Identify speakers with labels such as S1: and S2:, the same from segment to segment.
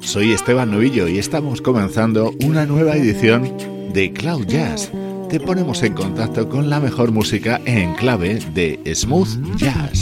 S1: Soy Esteban Novillo y estamos comenzando una nueva edición de Cloud Jazz. Te ponemos en contacto con la mejor música en clave de smooth jazz.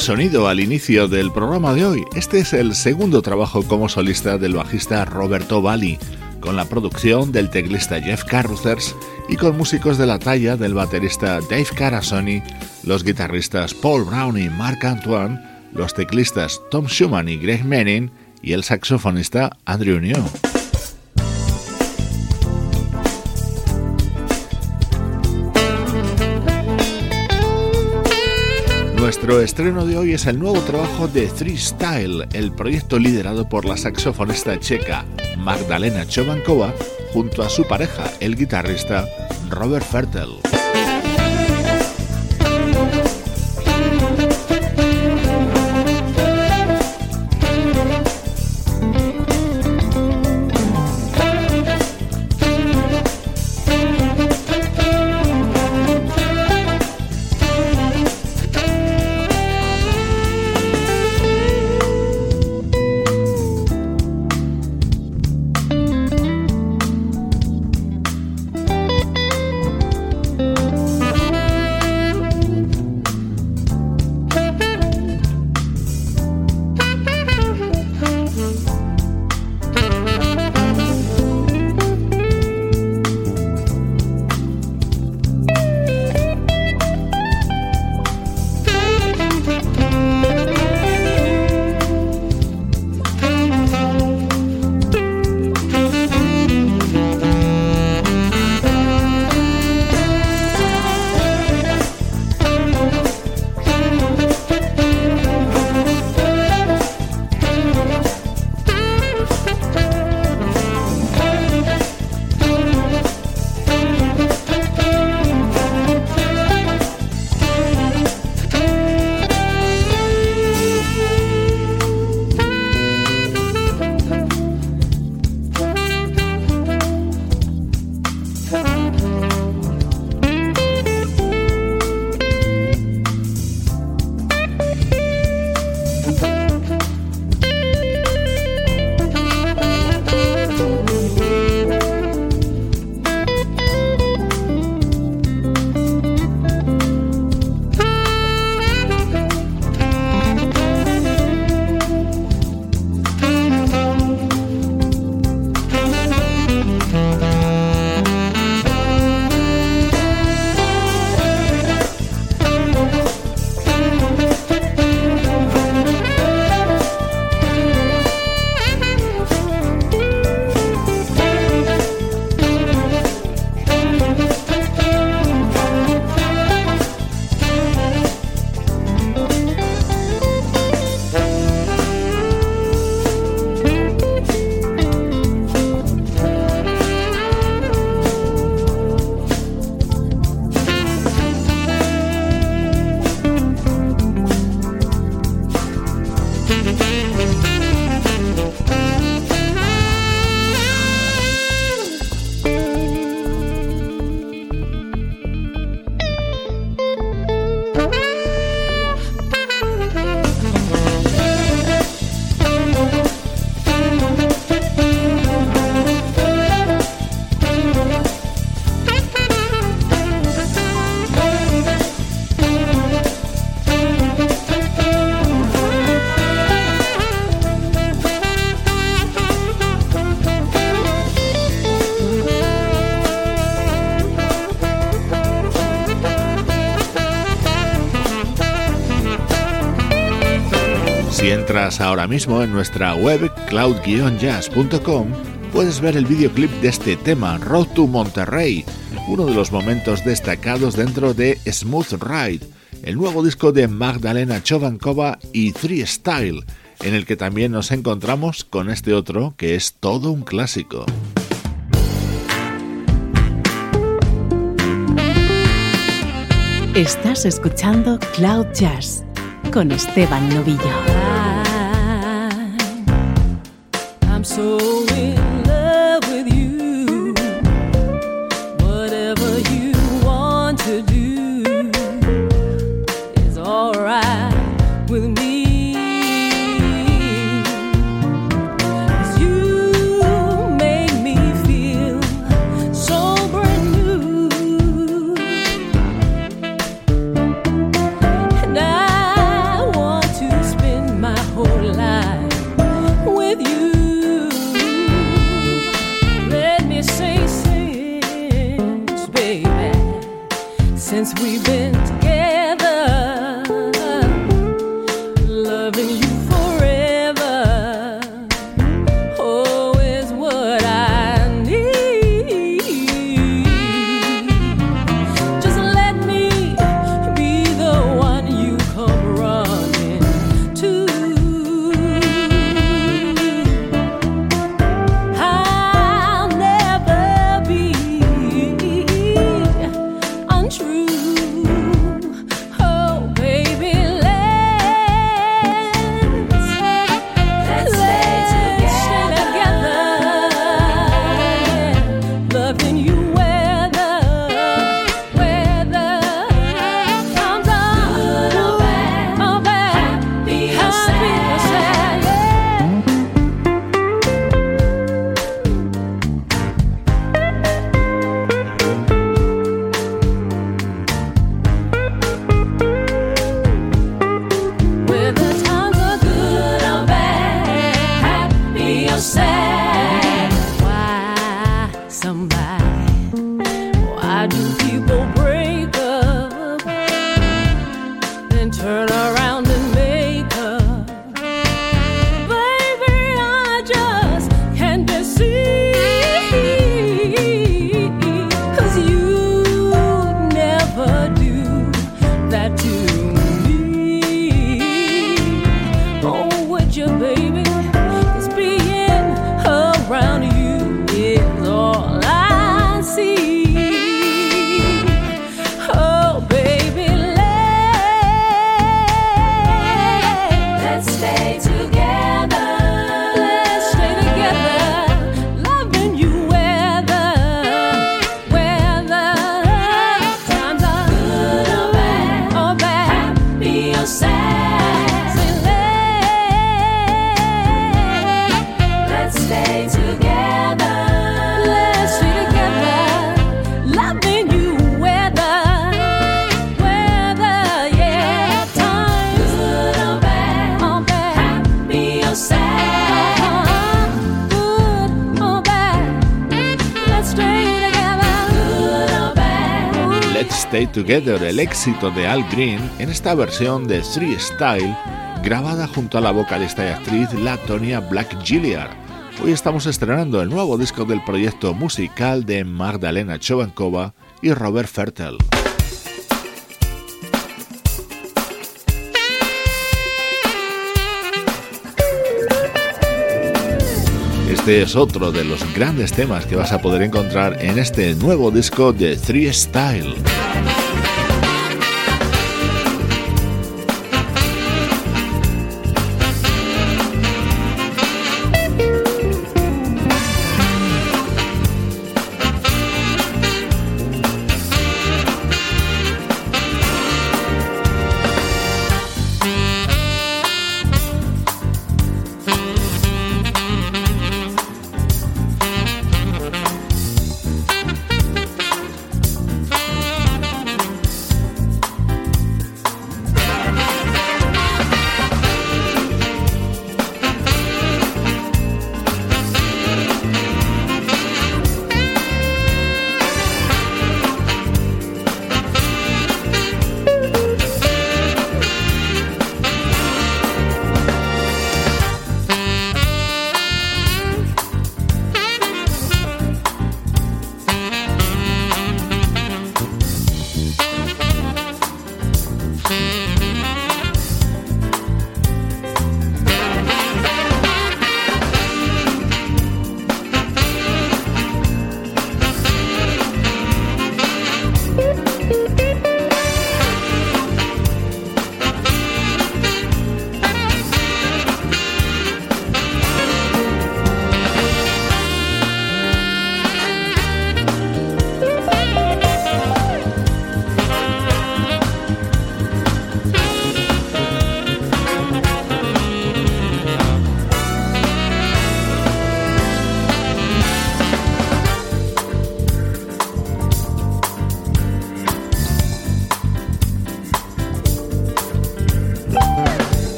S1: Sonido al inicio del programa de hoy. Este es el segundo trabajo como solista del bajista Roberto Bali, con la producción del teclista Jeff Carruthers y con músicos de la talla del baterista Dave Carasoni, los guitarristas Paul Brown y Mark Antoine, los teclistas Tom Schumann y Greg Manning y el saxofonista Andrew New. Nuestro estreno de hoy es el nuevo trabajo de Three Style, el proyecto liderado por la saxofonista checa Magdalena Chovankova junto a su pareja, el guitarrista Robert Fertel. Ahora mismo en nuestra web cloud-jazz.com puedes ver el videoclip de este tema, Road to Monterrey, uno de los momentos destacados dentro de Smooth Ride, el nuevo disco de Magdalena Chovankova y Three Style, en el que también nos encontramos con este otro que es todo un clásico.
S2: Estás escuchando Cloud Jazz con Esteban Novillo. so weird.
S1: Together, el éxito de Al Green en esta versión de Three Style, grabada junto a la vocalista y actriz Latonia Black Gilliard. Hoy estamos estrenando el nuevo disco del proyecto musical de Magdalena Chovankova y Robert Fertel. Este es otro de los grandes temas que vas a poder encontrar en este nuevo disco de Three Style.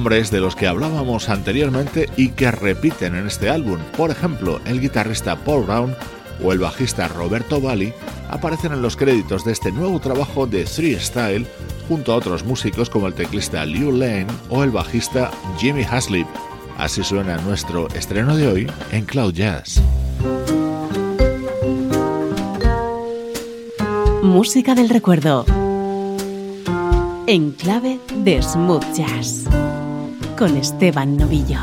S1: Nombres de los que hablábamos anteriormente y que repiten en este álbum. Por ejemplo, el guitarrista Paul Brown o el bajista Roberto Valli aparecen en los créditos de este nuevo trabajo de Three Style junto a otros músicos como el teclista Liu Lane o el bajista Jimmy Haslip. Así suena nuestro estreno de hoy en Cloud Jazz.
S2: Música del recuerdo. En clave de smooth jazz. Con Esteban Novillo.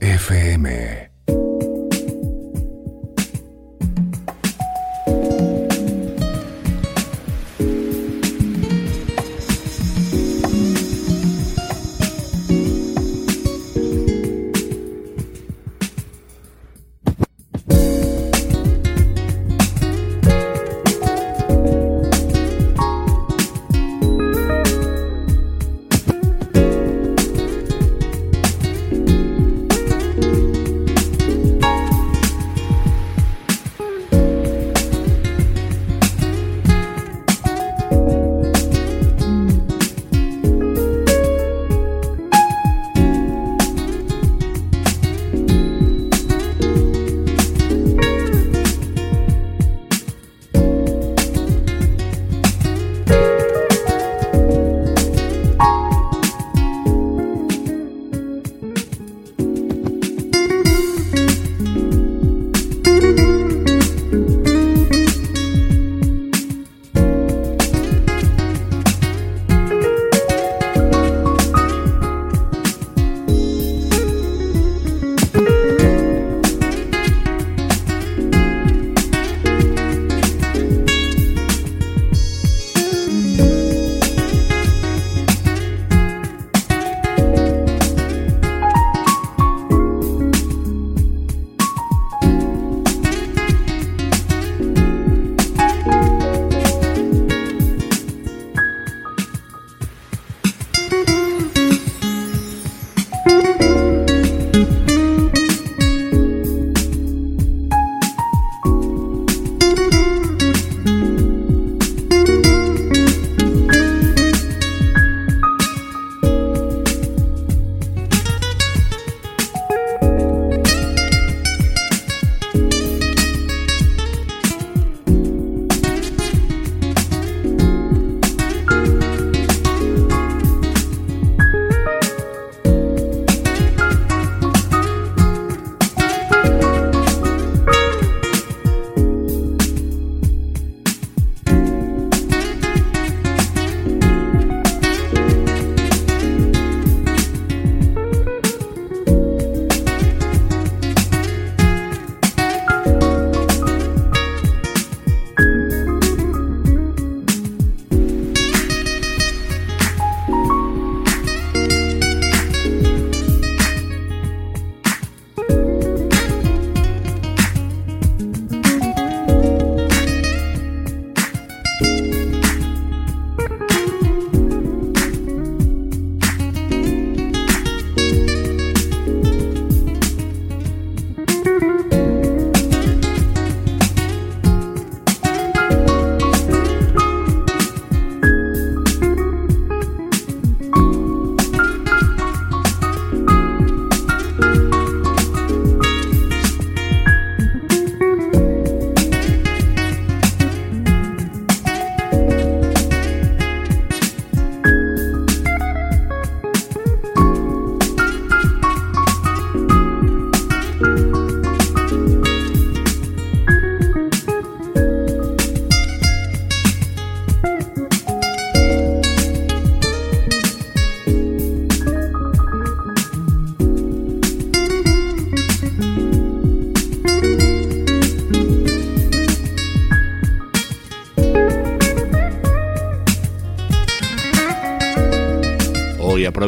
S3: FM.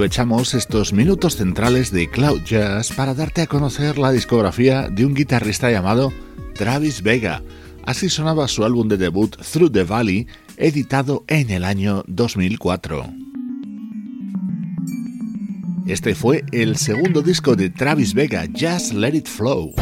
S1: Aprovechamos estos minutos centrales de Cloud Jazz para darte a conocer la discografía de un guitarrista llamado Travis Vega. Así sonaba su álbum de debut Through the Valley, editado en el año 2004. Este fue el segundo disco de Travis Vega, Just Let It Flow.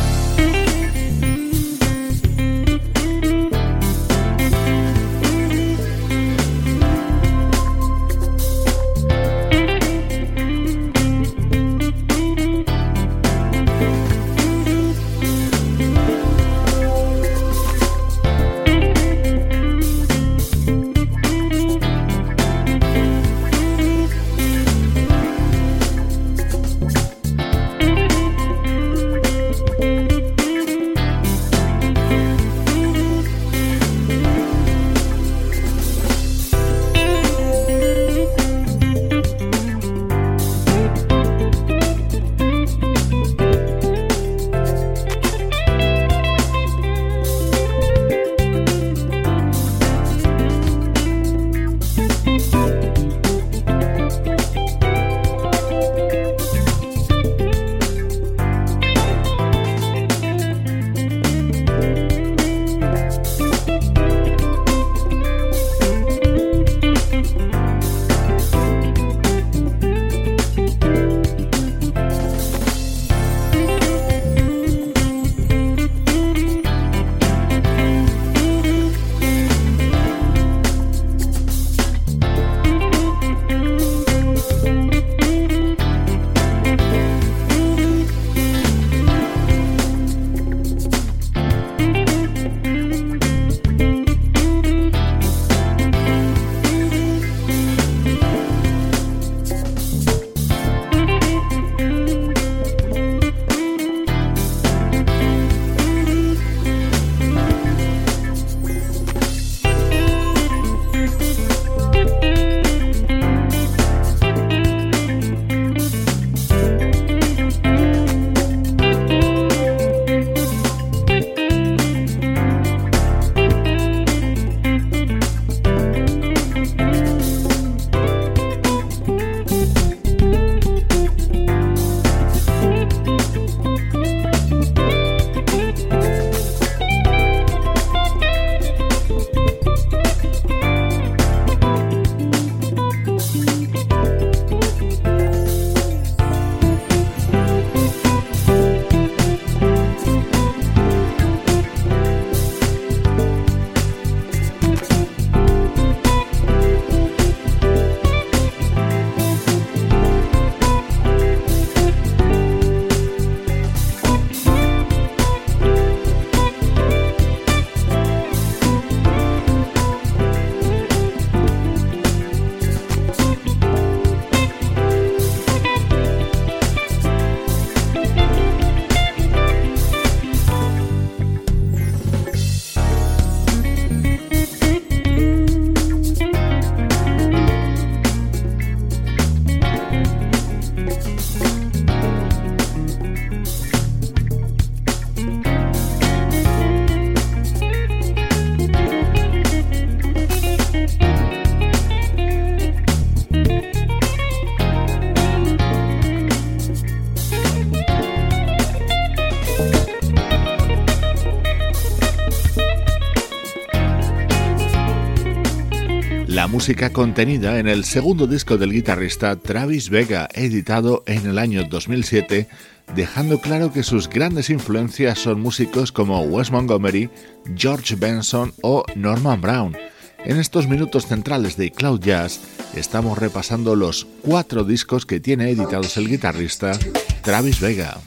S1: Música contenida en el segundo disco del guitarrista Travis Vega, editado en el año 2007, dejando claro que sus grandes influencias son músicos como Wes Montgomery, George Benson o Norman Brown. En estos minutos centrales de Cloud Jazz estamos repasando los cuatro discos que tiene editados el guitarrista Travis Vega.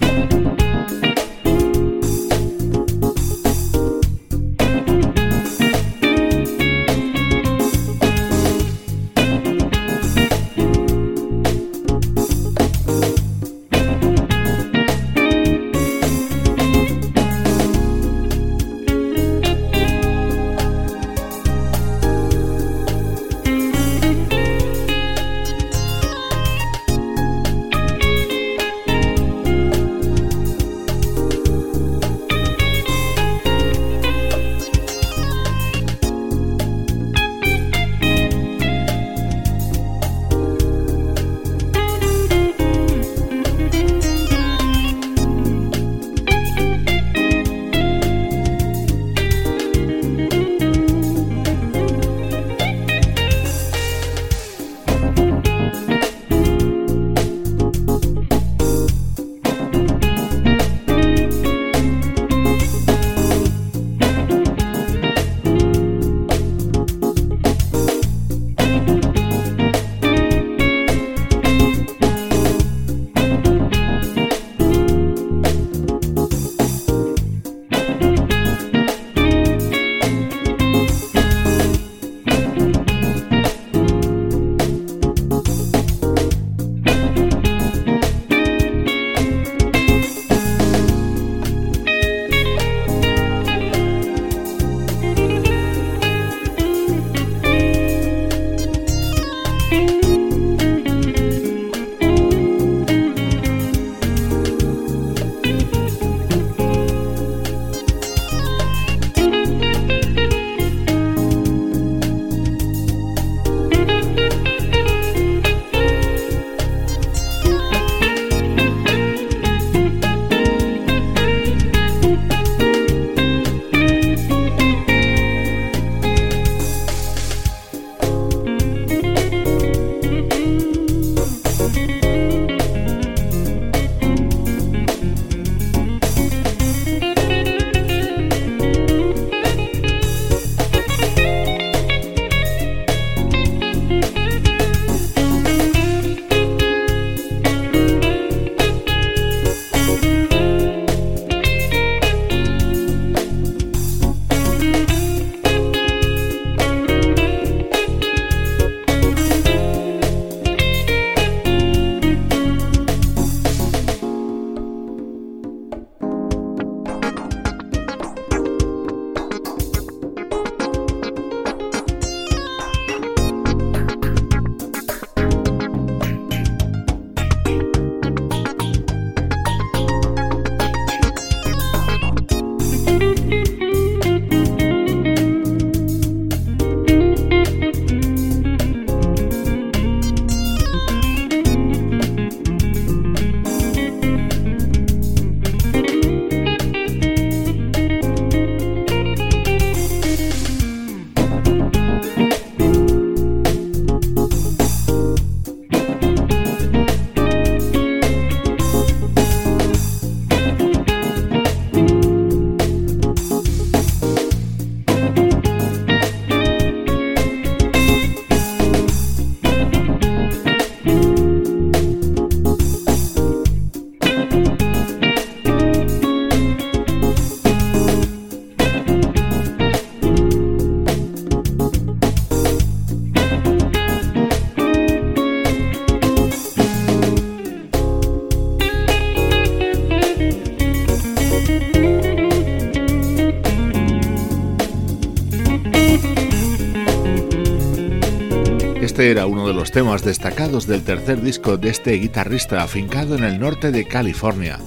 S1: Temas destacados del tercer disco de este guitarrista afincado en el norte de California,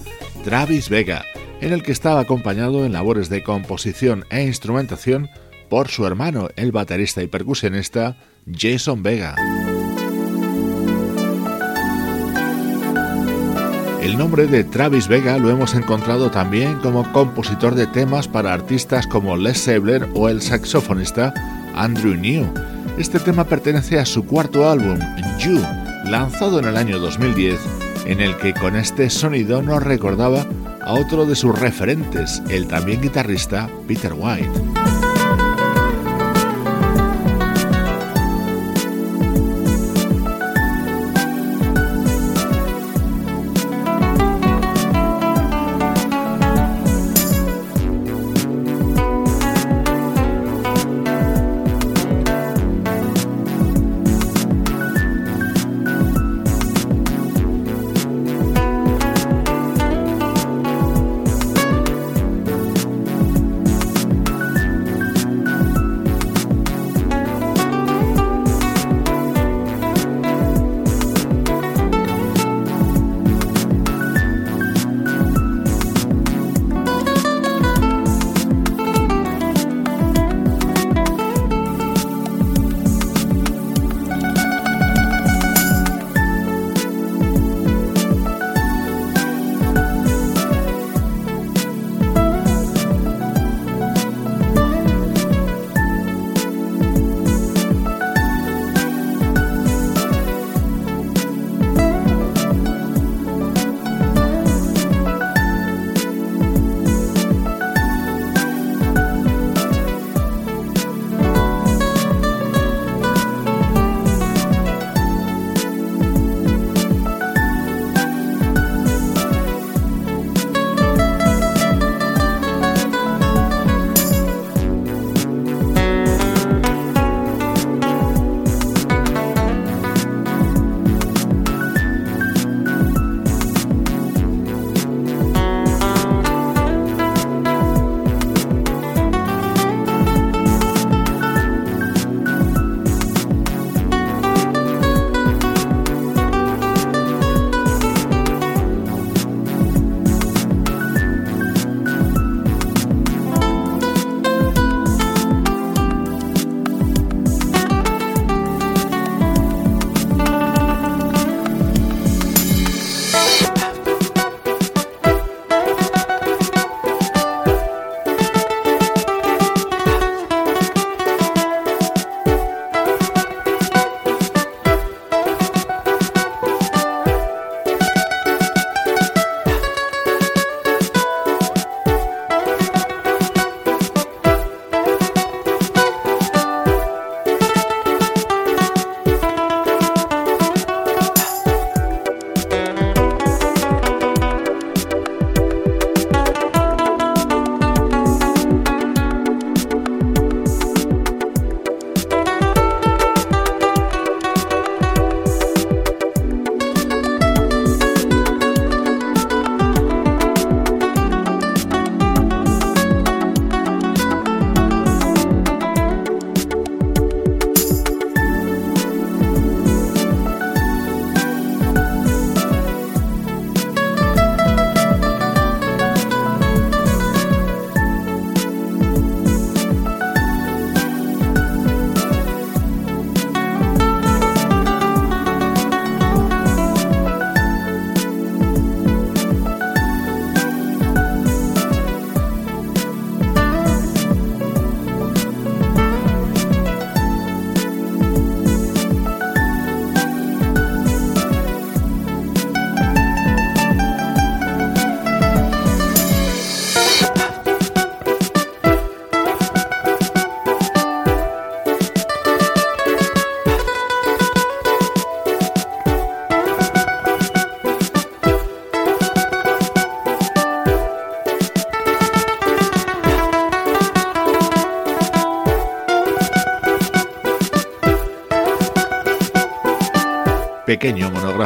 S1: Travis Vega, en el que estaba acompañado en labores de composición e instrumentación por su hermano, el baterista y percusionista Jason Vega. El nombre de Travis Vega lo hemos encontrado también como compositor de temas para artistas como Les Sebler o el saxofonista Andrew New. Este tema pertenece a su cuarto álbum, You, lanzado en el año 2010, en el que con este sonido nos recordaba a otro de sus referentes, el también guitarrista Peter White.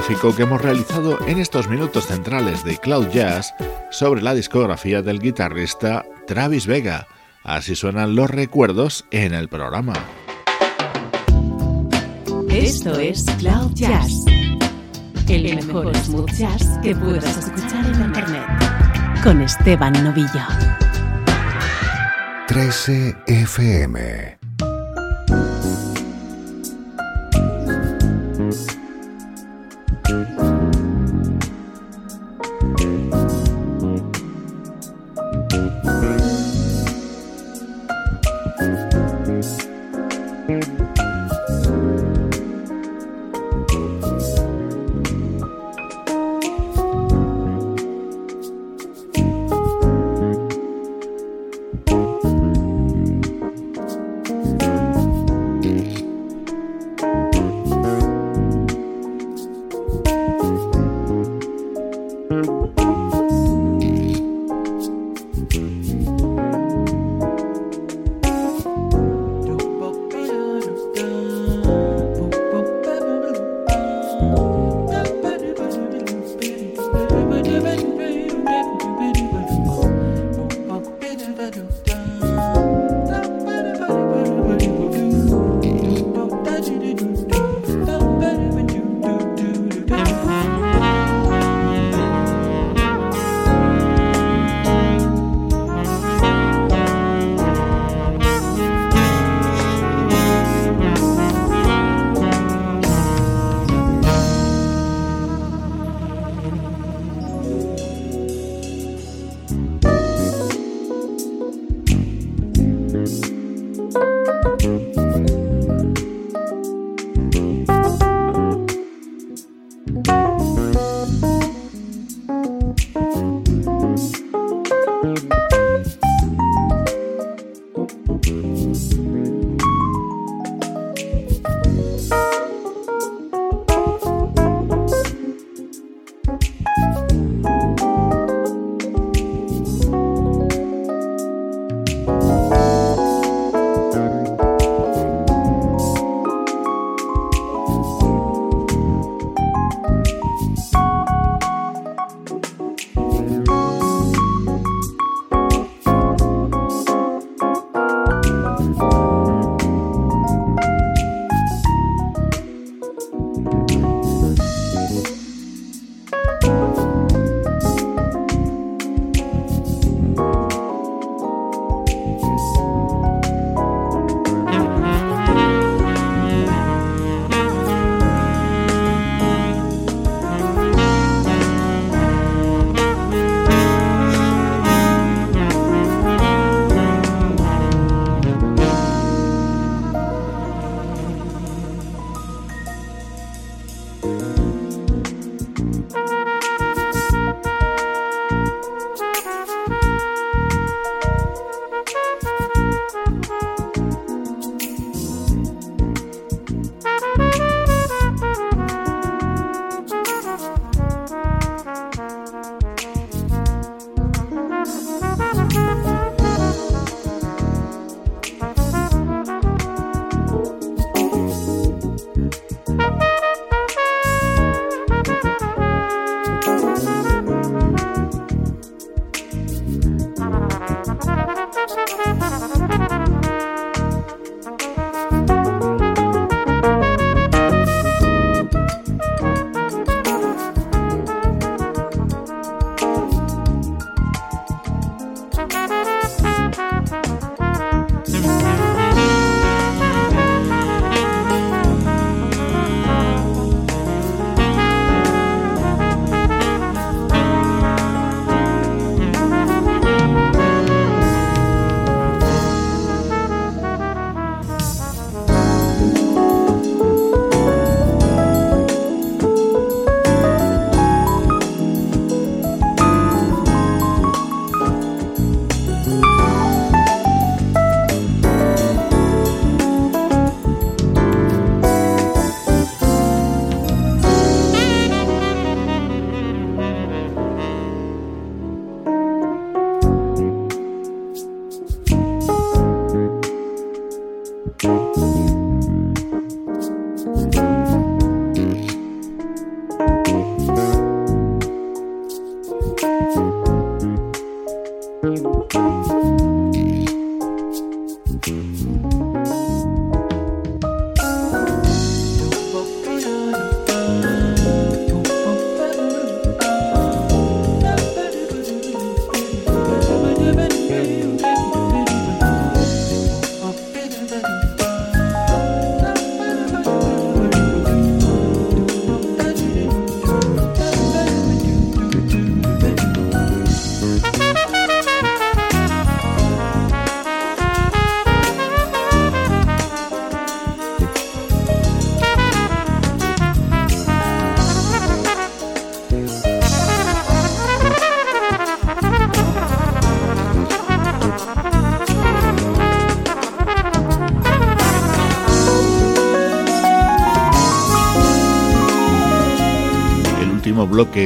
S1: Monográfico que hemos realizado en estos minutos centrales de Cloud Jazz sobre la discografía del guitarrista Travis Vega. Así suenan los recuerdos en el programa.
S4: Esto es Cloud Jazz, el mejor smooth jazz que puedas escuchar en Internet, con Esteban Novillo.
S3: 13 FM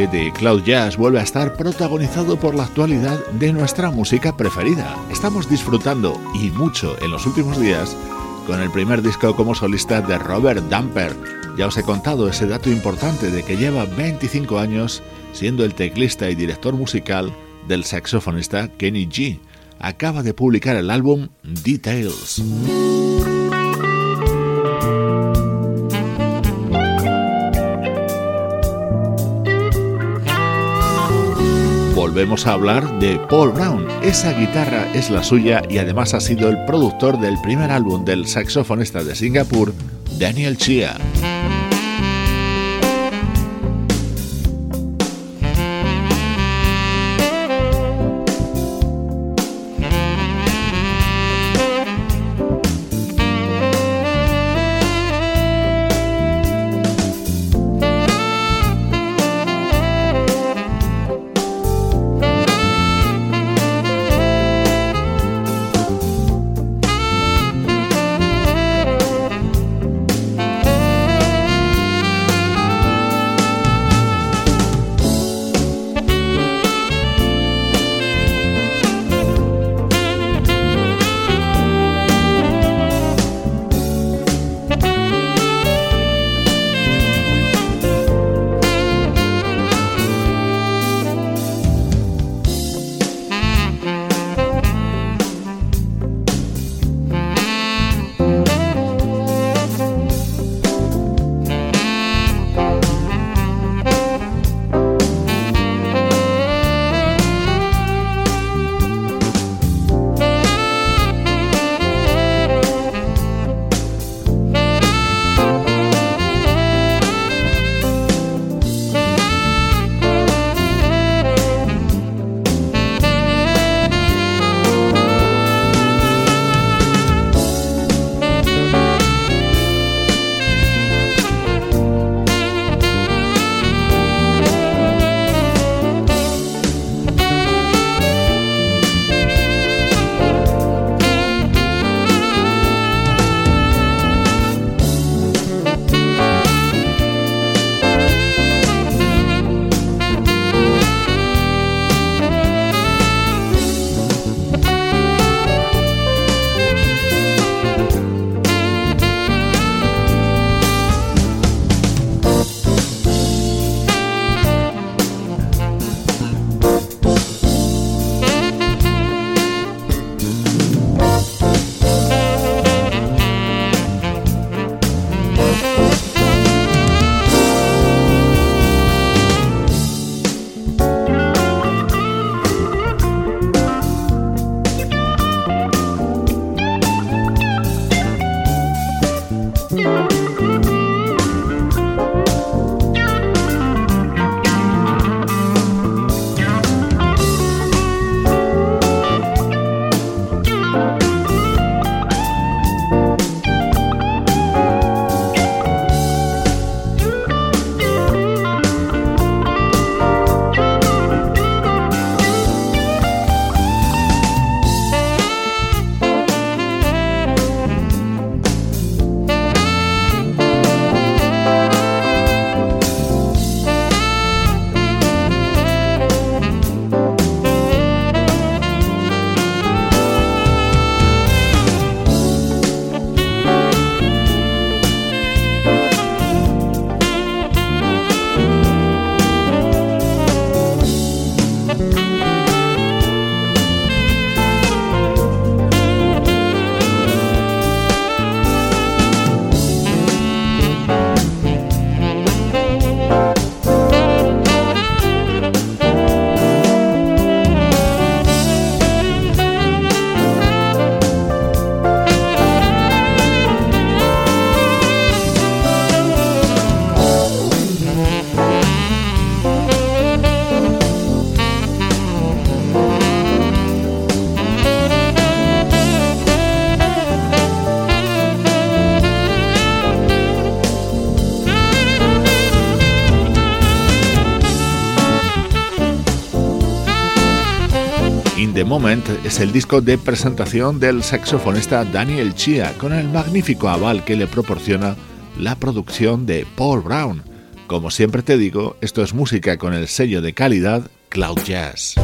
S1: de Cloud Jazz vuelve a estar protagonizado por la actualidad de nuestra música preferida. Estamos disfrutando, y mucho en los últimos días, con el primer disco como solista de Robert Damper. Ya os he contado ese dato importante de que lleva 25 años siendo el teclista y director musical del saxofonista Kenny G. Acaba de publicar el álbum Details. Volvemos a hablar de Paul Brown. Esa guitarra es la suya y además ha sido el productor del primer álbum del saxofonista de Singapur, Daniel Chia. Moment es el disco de presentación del saxofonista Daniel Chia, con el magnífico aval que le proporciona la producción de Paul Brown. Como siempre te digo, esto es música con el sello de calidad Cloud Jazz.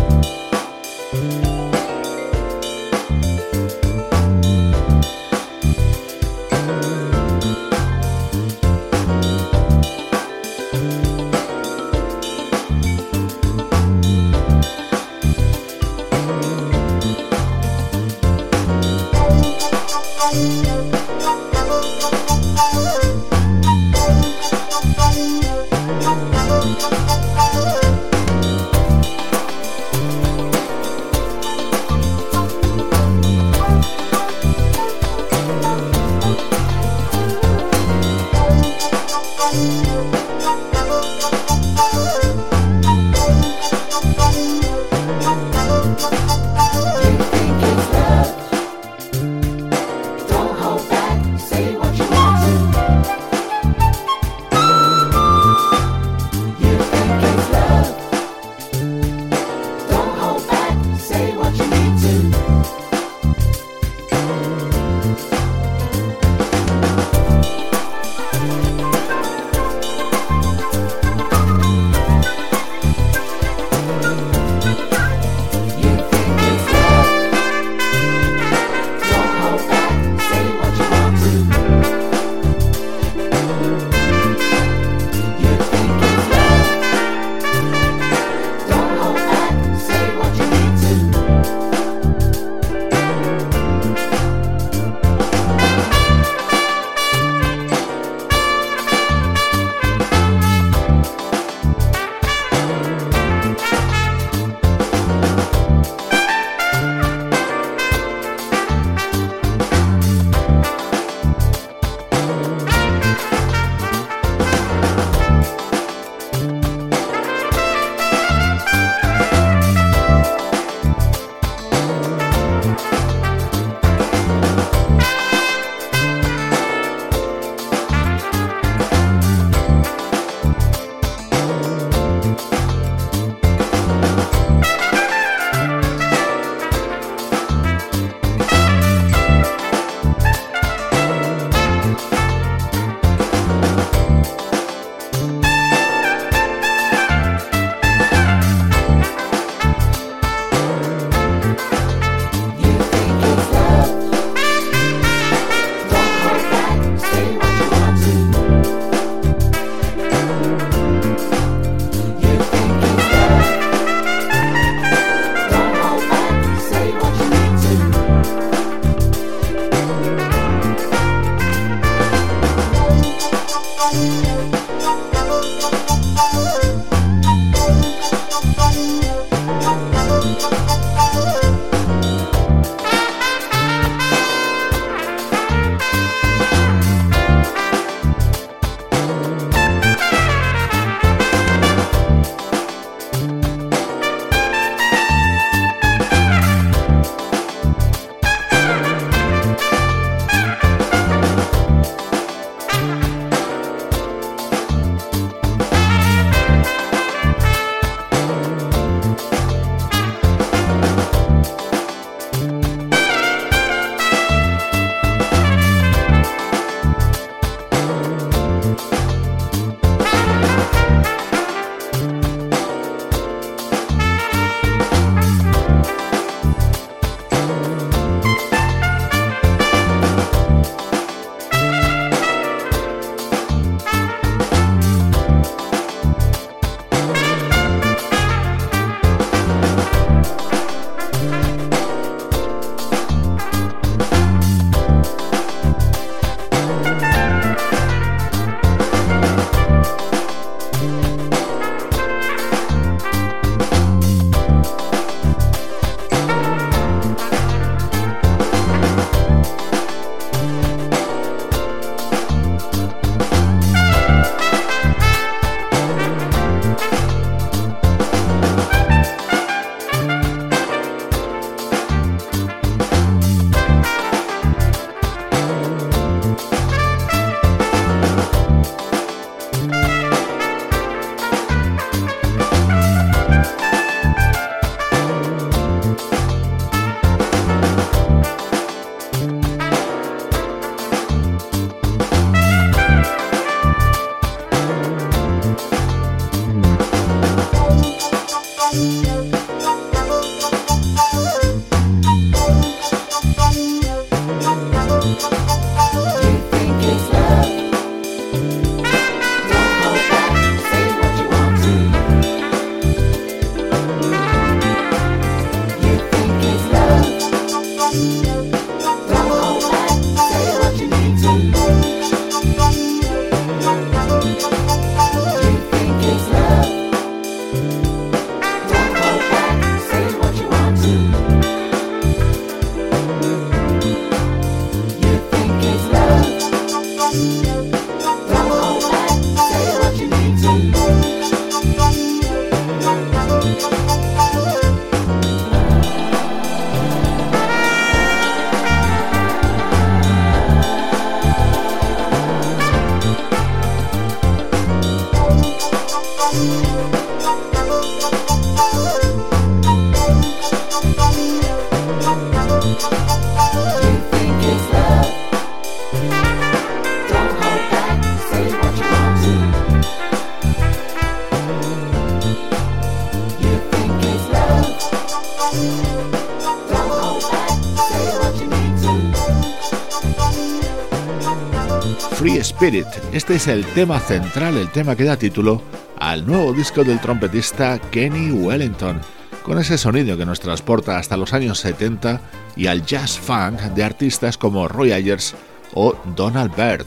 S5: Spirit. Este es el tema central, el tema que da título al nuevo disco del trompetista Kenny Wellington, con ese sonido que nos transporta hasta los años 70 y al jazz funk de artistas como Roy Ayers o Donald Byrd.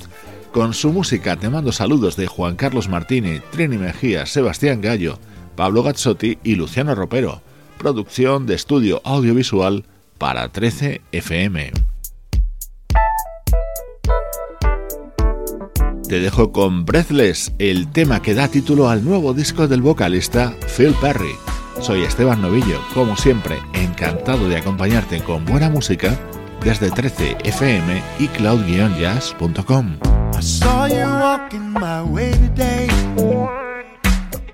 S5: Con su música te mando saludos de Juan Carlos Martini, Trini Mejía, Sebastián Gallo, Pablo Gazzotti y Luciano Ropero. Producción de estudio audiovisual para 13 FM. Te dejo con Breathless, el tema que da título al nuevo disco del vocalista Phil Perry. Soy Esteban Novillo, como siempre, encantado de acompañarte con buena música desde 13 FM y cloud-jazz.com.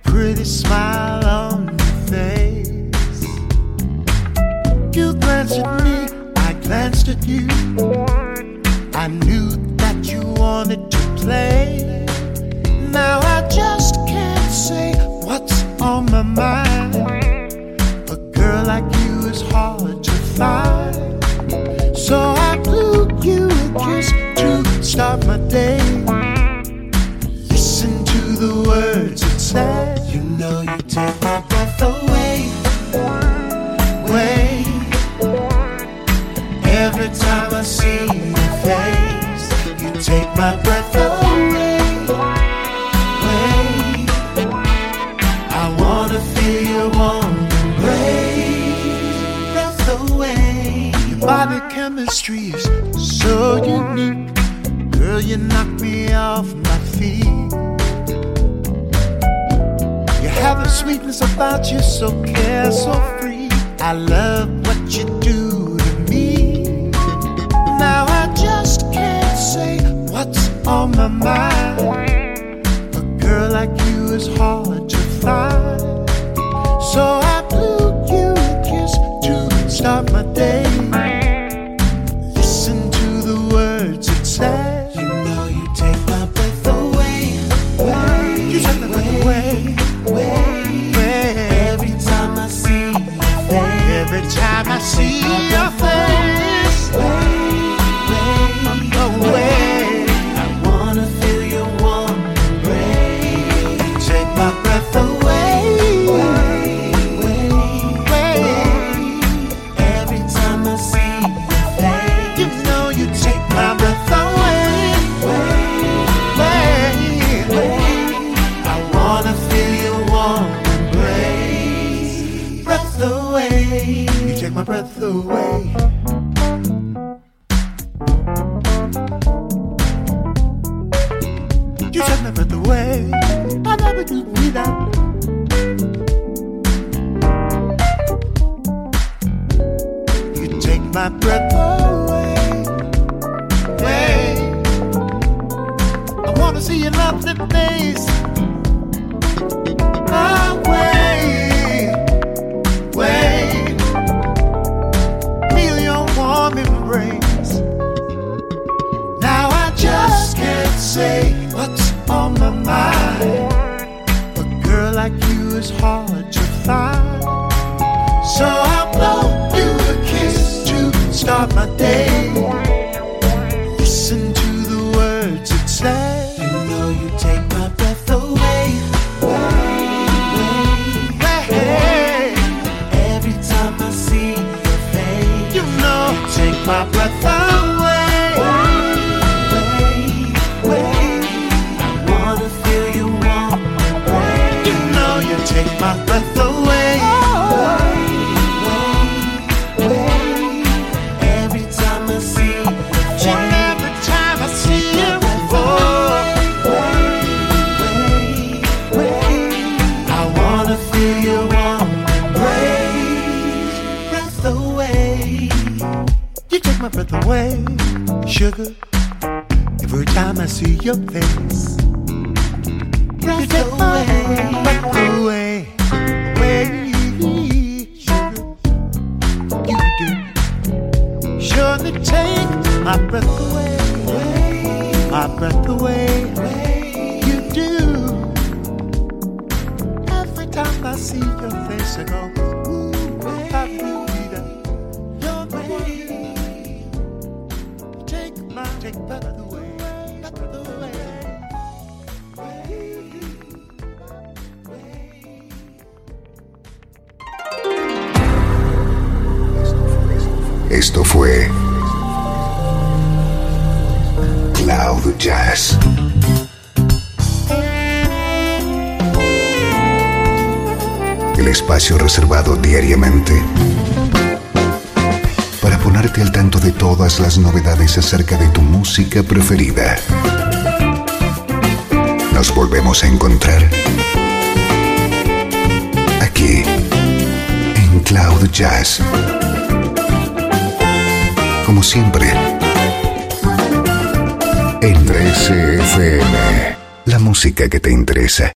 S5: Pretty smile on face. You glanced at me, I glanced at you. I knew that you wanted to play. Now I just can't say what's on my mind. A girl like you is hard to find. So I blew you a kiss to start my day. Listen to the words it said. You know you take my breath away, away. Every time I see your face, you take my breath body chemistry is so unique Girl, you knock me off my feet. You have a sweetness about you, so care, so free. I love what you do to me. Now I just can't say what's on my mind. A girl like you is hard to find. So I your face,
S3: que te interesa.